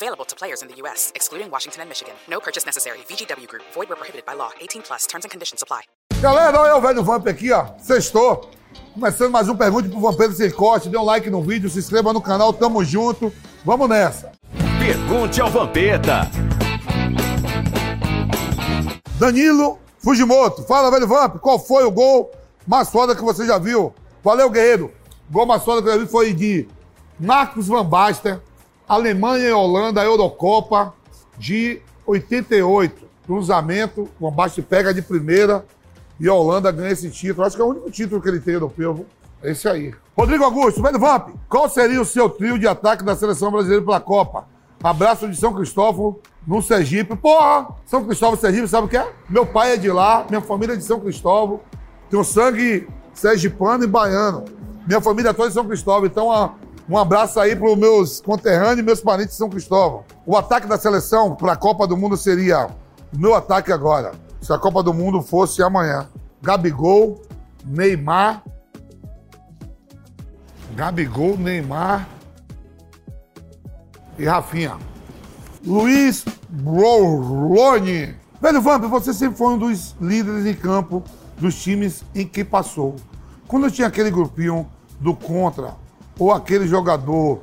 Available to players in the U.S., excluding Washington and Michigan. No purchase necessary. VGW Group. Void where prohibited by law. 18 plus. Terms and conditions apply. Galera, olha o velho Vamp aqui, ó. Sextou. Começando mais um Pergunte pro Vampiro Sem Corte. Dê um like no vídeo, se inscreva no canal. Tamo junto. Vamos nessa. Pergunte ao Vampeta. Danilo Fujimoto. Fala, velho Vamp. Qual foi o gol mais foda que você já viu? Valeu, guerreiro. O gol mais foda que eu já vi foi de Marcos Van Basten, Alemanha e Holanda, Eurocopa de 88. Cruzamento, Van Basten pega de primeira e a Holanda ganha esse título. Acho que é o único título que ele tem europeu. É esse aí. Rodrigo Augusto, velho Vamp, qual seria o seu trio de ataque da seleção brasileira pela Copa? Abraço de São Cristóvão, no Sergipe. Porra! São Cristóvão, Sergipe, sabe o que é? Meu pai é de lá, minha família é de São Cristóvão. Tenho sangue sergipano e baiano. Minha família toda é de São Cristóvão. Então, a um abraço aí para os meus conterrâneos e meus parentes de São Cristóvão. O ataque da seleção para a Copa do Mundo seria o meu ataque agora. Se a Copa do Mundo fosse amanhã. Gabigol, Neymar. Gabigol, Neymar e Rafinha. Luiz Broloni. Velho Vamp, você sempre foi um dos líderes em campo dos times em que passou. Quando tinha aquele grupinho do contra, ou aquele jogador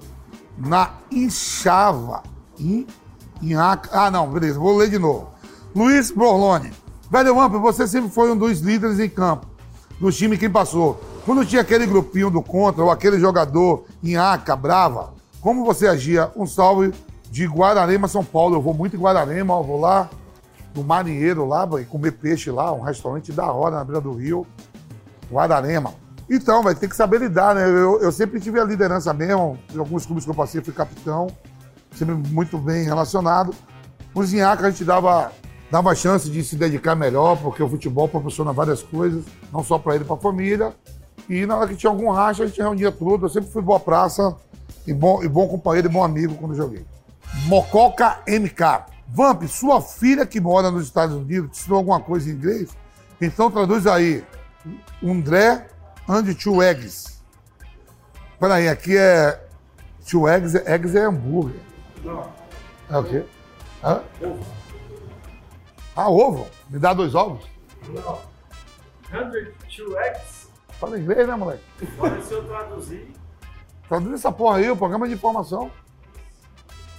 na Inchava, in, Inhaca, ah não, beleza, vou ler de novo. Luiz Borlone, velho Vamp, você sempre foi um dos líderes em campo, do time que passou. Quando tinha aquele grupinho do contra, ou aquele jogador Inhaca, brava, como você agia? Um salve de Guararema, São Paulo. Eu vou muito em Guararema, vou lá no marinheiro lá, comer peixe lá, um restaurante da hora na beira do rio. Guararema. Então, vai ter que saber lidar, né? Eu, eu sempre tive a liderança mesmo. Em alguns clubes que eu passei, fui capitão, sempre muito bem relacionado. O Zinhaca a gente dava, dava chance de se dedicar melhor, porque o futebol proporciona várias coisas, não só para ele, para a família. E na hora que tinha algum racha, a gente reunia tudo. Eu sempre fui boa praça e bom, e bom companheiro e bom amigo quando joguei. Mococa MK. Vamp, sua filha que mora nos Estados Unidos te ensinou alguma coisa em inglês? Então traduz aí. André and two eggs. Peraí, aqui é two eggs, eggs é hambúrguer. Não. É o quê? Hã? Ovo. Ah, ovo? Me dá dois ovos? Não. 102 eggs. Fala inglês, né, moleque? Olha, se eu traduzir. Traduz essa porra aí, o programa de informação.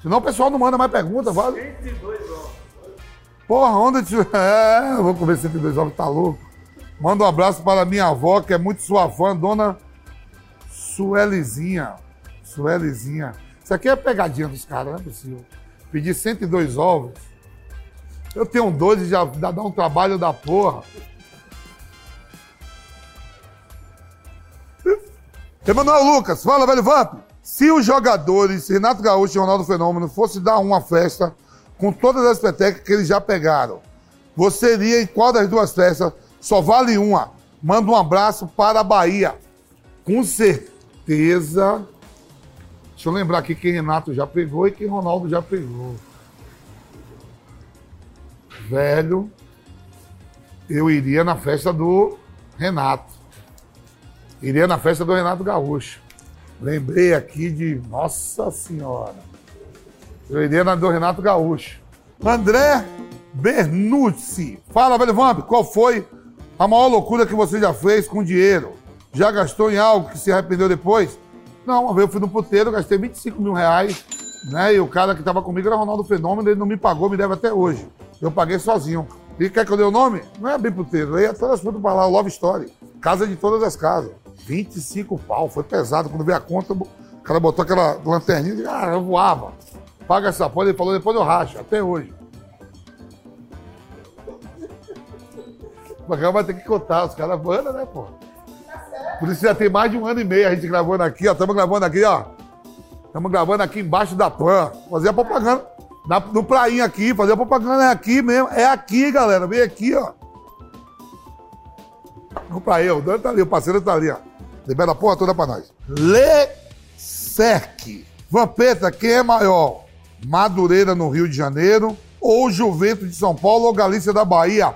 Senão o pessoal não manda mais pergunta, vale? 102 ovos. Porra, onde tu... É, eu vou comer 102 ovos, tá louco? Manda um abraço para minha avó, que é muito sua fã, dona Suelizinha. Suelizinha. Isso aqui é pegadinha dos caras, não é possível. Pedir 102 ovos. Eu tenho dois e já dá um trabalho da porra. Emanuel Lucas, fala, velho Vamp. Se os jogadores Renato Gaúcho e Ronaldo Fenômeno fossem dar uma festa com todas as petecas que eles já pegaram, você iria em qual das duas festas? Só vale uma. Manda um abraço para a Bahia. Com certeza. Deixa eu lembrar aqui quem Renato já pegou e quem Ronaldo já pegou. Velho, eu iria na festa do Renato. Iria na festa do Renato Gaúcho. Lembrei aqui de. Nossa Senhora. Eu iria na do Renato Gaúcho. André Bernucci. Fala, velho Vamp, qual foi a maior loucura que você já fez com dinheiro? Já gastou em algo que se arrependeu depois? Não, uma vez eu fui no puteiro, gastei 25 mil reais, né? E o cara que estava comigo era Ronaldo Fenômeno, ele não me pagou, me deve até hoje. Eu paguei sozinho. E quer que eu dê o nome? Não é bem puteiro, aí é todas as fotos para lá, Love Story. Casa de todas as casas. 25 pau, foi pesado. Quando veio a conta, o cara botou aquela lanterninha e ah, eu voava. Paga essa porra, ele falou, depois eu racho, até hoje. Mas vai ter que contar, os caras né, pô? Por isso já tem mais de um ano e meio a gente gravando aqui, ó. Estamos gravando aqui, ó. Estamos gravando aqui embaixo da PAN. Fazer a propaganda. Na, no prainha aqui, fazer a propaganda é aqui mesmo. É aqui, galera. Vem aqui, ó. Não pra eu, o Dani tá ali, o parceiro tá ali, ó. Libera a porra toda pra nós. Leclerc. Vampeta, quem é maior? Madureira no Rio de Janeiro ou Juventus de São Paulo ou Galícia da Bahia?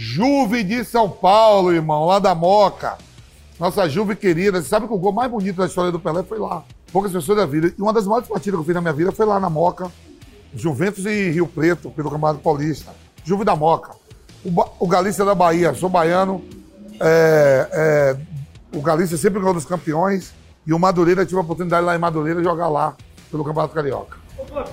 Juve de São Paulo, irmão, lá da Moca. Nossa Juve querida. Você sabe que o gol mais bonito da história do Pelé foi lá. Poucas pessoas da vida. E uma das maiores partidas que eu fiz na minha vida foi lá na Moca. Juventus e Rio Preto, pelo Campeonato Paulista. Juve da Moca. O, ba o Galícia da Bahia, sou baiano. É, é, o Galícia sempre ganhou dos campeões. E o Madureira tive a oportunidade lá em Madureira jogar lá, pelo Campeonato Carioca.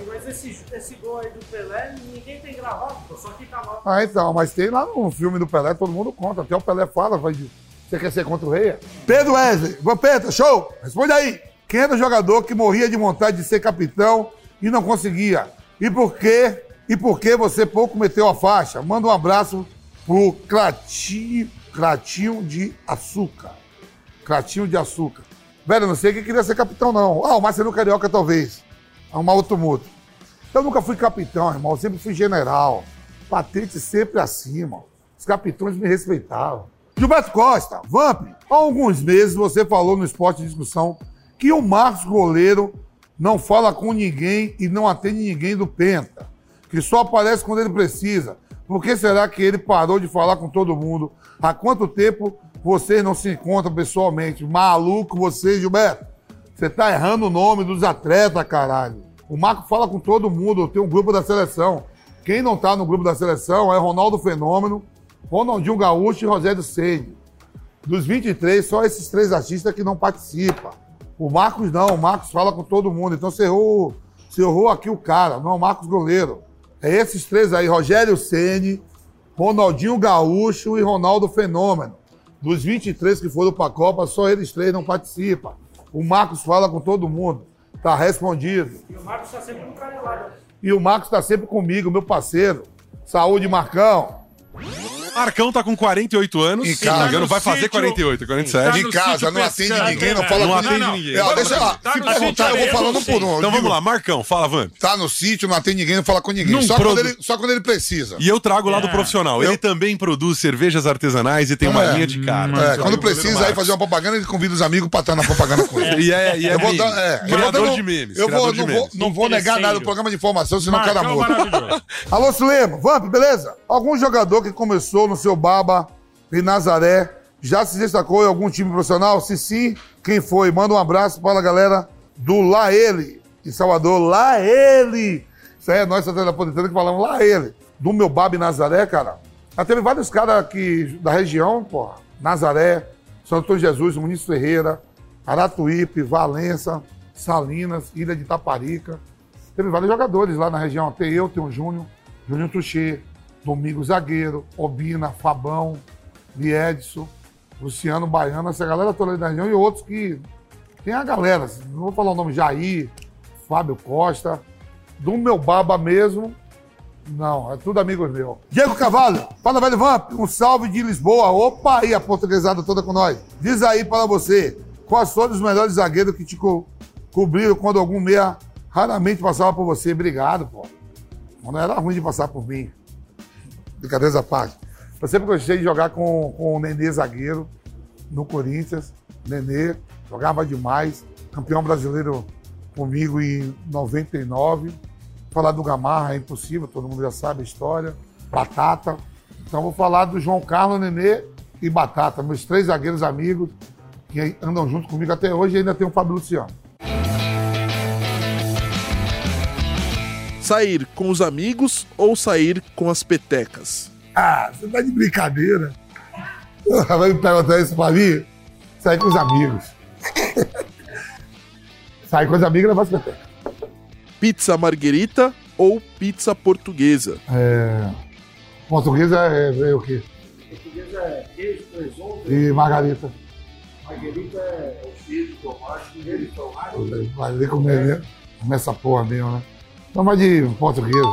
Mas esse, esse gol aí do Pelé, ninguém tem gravado, só que tá lá. Ah, então, mas tem lá no filme do Pelé, todo mundo conta. Até o Pelé fala, vai. Você quer ser contra o rei? Pedro Wesley, Vampeta, show! Responde aí. Quem era o jogador que morria de vontade de ser capitão e não conseguia? E por quê? E por que você pouco meteu a faixa? Manda um abraço pro Cratinho, Cratinho de Açúcar. Cratinho de Açúcar. Velho, não sei quem queria ser capitão, não. Ah, o Marcelo Carioca, talvez. Arrumar outro mudo. Eu nunca fui capitão, irmão. Eu sempre fui general. Patente sempre acima. Os capitões me respeitavam. Gilberto Costa, Vamp, há alguns meses você falou no Esporte de Discussão que o Marcos Goleiro não fala com ninguém e não atende ninguém do Penta. Que só aparece quando ele precisa. Por que será que ele parou de falar com todo mundo? Há quanto tempo vocês não se encontram pessoalmente? Maluco você, Gilberto. Você tá errando o nome dos atletas, caralho. O Marco fala com todo mundo, tem um grupo da seleção. Quem não tá no grupo da seleção é Ronaldo Fenômeno, Ronaldinho Gaúcho e Rogério Ceni. Dos 23, só esses três artistas que não participam. O Marcos não, o Marcos fala com todo mundo. Então você errou, você errou aqui o cara, não é o Marcos Goleiro. É esses três aí, Rogério Ceni, Ronaldinho Gaúcho e Ronaldo Fenômeno. Dos 23 que foram para a Copa, só eles três não participam. O Marcos fala com todo mundo. Tá respondido. E o Marcos tá sempre canelado. E o Marcos tá sempre comigo, meu parceiro. Saúde, Marcão. Marcão tá com 48 anos. Em Se não me casa. engano, vai no fazer sítio. 48, 47. Tá Em casa, não atende pescando. ninguém, não fala Não com atende ninguém. ninguém. É, deixa lá. Tá Se perguntar, eu vou falando por um. Então vamos lá, Marcão, fala, Vamp. Tá no sítio, não atende ninguém, não fala com ninguém. Não Só, produ- quando ele, só quando ele precisa. E eu trago lá do É. profissional. Ele Eu- também produz cervejas artesanais e tem uma É. linha de carne. É, quando precisa aí fazer uma propaganda, ele convida os amigos pra estar na propaganda com ele. E é, e é Eu vou meme. dar, é, eu vou criador de memes. Eu vou, não, vou, memes. não vou negar nada do programa de informação, senão o cara Marcão muda. maravilhoso. Alô, Sulema, Vamp, beleza? Algum jogador que começou no seu Baba em Nazaré já se destacou em algum time profissional? Se sim, quem foi? Manda um abraço para a galera do Lá Ele, em Salvador. Lá Ele! Isso aí é nós, Santana Napolitana, que falamos Lá Ele. Do meu Baba em Nazaré, cara. Já teve vários caras que da região, porra. Nazaré, São Antônio Jesus, Muniz Ferreira, Aratuípe, Valença, Salinas, Ilha de Taparica. Teve vários jogadores lá na região. Tem eu, tem o Júnior, Júnior Tuchê, Domingos Zagueiro, Obina, Fabão, Liedson, Luciano Baiano, essa galera toda da região e outros que. Tem a galera, não vou falar o nome, Jair, Fábio Costa, do meu baba mesmo. Não, é tudo amigos meus. Diego Cavalho, fala velho Vamp, um salve de Lisboa. Opa, aí a portuguesada toda com nós. Diz aí para você, quais foram os melhores zagueiros que te co cobriram quando algum meia raramente passava por você? Obrigado, pô. Não era ruim de passar por mim. Brincadeiras à parte. Eu sempre gostei de jogar com, com o Nenê zagueiro no Corinthians. Nenê jogava demais. Campeão brasileiro comigo em 99. Falar do Gamarra é impossível, todo mundo já sabe a história. Batata. Então vou falar do João Carlos, Nenê e Batata, meus três zagueiros amigos que andam junto comigo até hoje e ainda tem o Fábio Luciano. Sair com os amigos ou sair com as petecas? Ah, você tá de brincadeira. Vai me perguntar isso pra mim? Sair com os amigos. Sair com os amigos e levar as petecas. Pizza marguerita ou pizza portuguesa? É... Portuguesa é, é o quê? Português é queijo, presunto, E margarita. marguerita é o queijo, tomate, queijo, tomate. Vai ver como é mesmo. Como essa porra mesmo, né? Não, de portuguesa.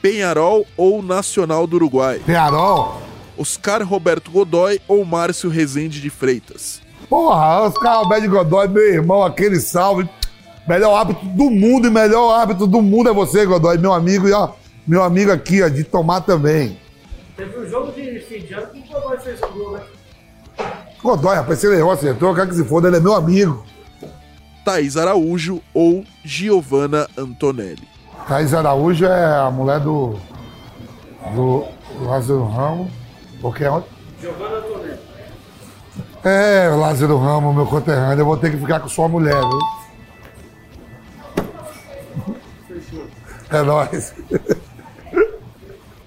Penharol ou Nacional do Uruguai? Penharol. Oscar Roberto Godoy ou Márcio Rezende de Freitas? Porra, Oscar Alberto Godoy, meu irmão, aquele salve. Melhor árbitro do mundo e melhor árbitro do mundo é você, Godoy, meu amigo. E ó, meu amigo aqui, ó, de tomar também. Teve um jogo de fim de ano que o Godoy fez o gol, né? Godoy, rapaz, se ele errou, acertou, eu quero que se foda, ele é meu amigo. Thaís Araújo ou Giovanna Antonelli? Thaís Araújo é a mulher do. do Lázaro Ramos. Porque é onde? Giovanna Antonelli. É, Lázaro Ramos, meu conterrâneo, eu vou ter que ficar com sua mulher, viu? É nóis.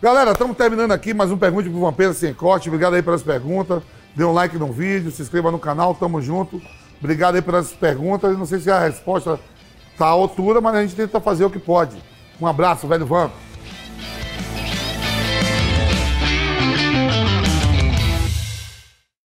Galera, estamos terminando aqui mais um Pergunte pro Vampeta Sem Corte. Obrigado aí pelas perguntas. Dê um like no vídeo, se inscreva no canal, tamo junto. Obrigado aí pelas perguntas. Não sei se a resposta tá à altura, mas a gente tenta fazer o que pode. Um abraço, velho Vamp.